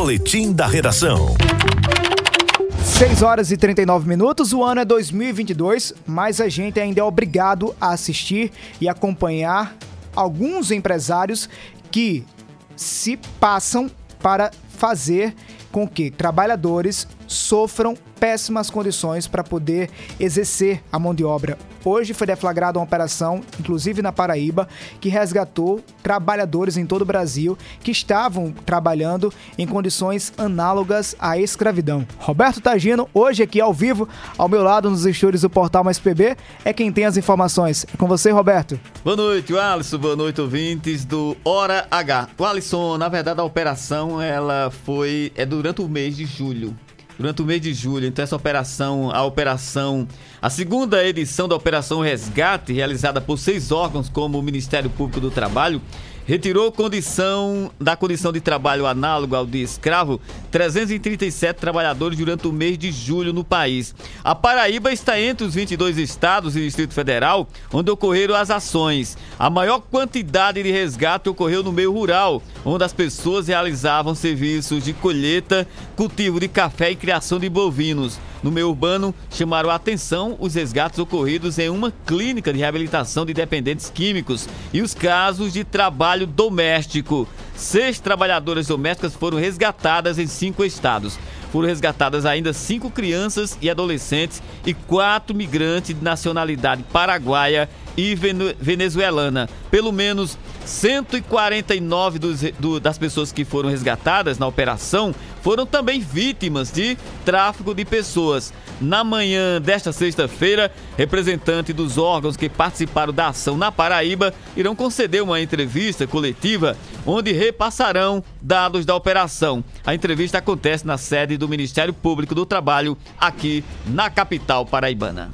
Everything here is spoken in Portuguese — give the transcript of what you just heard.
Boletim da Redação. 6 horas e 39 minutos, o ano é 2022, mas a gente ainda é obrigado a assistir e acompanhar alguns empresários que se passam para fazer com que trabalhadores sofram péssimas condições para poder exercer a mão de obra. Hoje foi deflagrada uma operação, inclusive na Paraíba, que resgatou trabalhadores em todo o Brasil que estavam trabalhando em condições análogas à escravidão. Roberto Tagino, hoje aqui ao vivo, ao meu lado nos estúdios do Portal Mais PB, é quem tem as informações. É com você, Roberto. Boa noite, Alisson. Boa noite, ouvintes do Hora H. O Alisson, na verdade, a operação ela foi é durante o mês de julho durante o mês de julho. Então essa operação, a operação, a segunda edição da operação Resgate, realizada por seis órgãos como o Ministério Público do Trabalho, retirou condição da condição de trabalho análogo ao de escravo 337 trabalhadores durante o mês de julho no país. A Paraíba está entre os 22 estados e Distrito Federal onde ocorreram as ações. A maior quantidade de resgate ocorreu no meio rural, onde as pessoas realizavam serviços de colheita, cultivo de café e criação de bovinos. No meio urbano, chamaram a atenção os resgates ocorridos em uma clínica de reabilitação de dependentes químicos e os casos de trabalho doméstico. Seis trabalhadoras domésticas foram resgatadas em cinco estados. Foram resgatadas ainda cinco crianças e adolescentes e quatro migrantes de nacionalidade paraguaia e venezuelana. Pelo menos 149 dos, do, das pessoas que foram resgatadas na operação foram também vítimas de tráfico de pessoas. Na manhã desta sexta-feira, representantes dos órgãos que participaram da ação na Paraíba irão conceder uma entrevista coletiva onde repassarão dados da operação. A entrevista acontece na sede do Ministério Público do Trabalho, aqui na capital paraibana.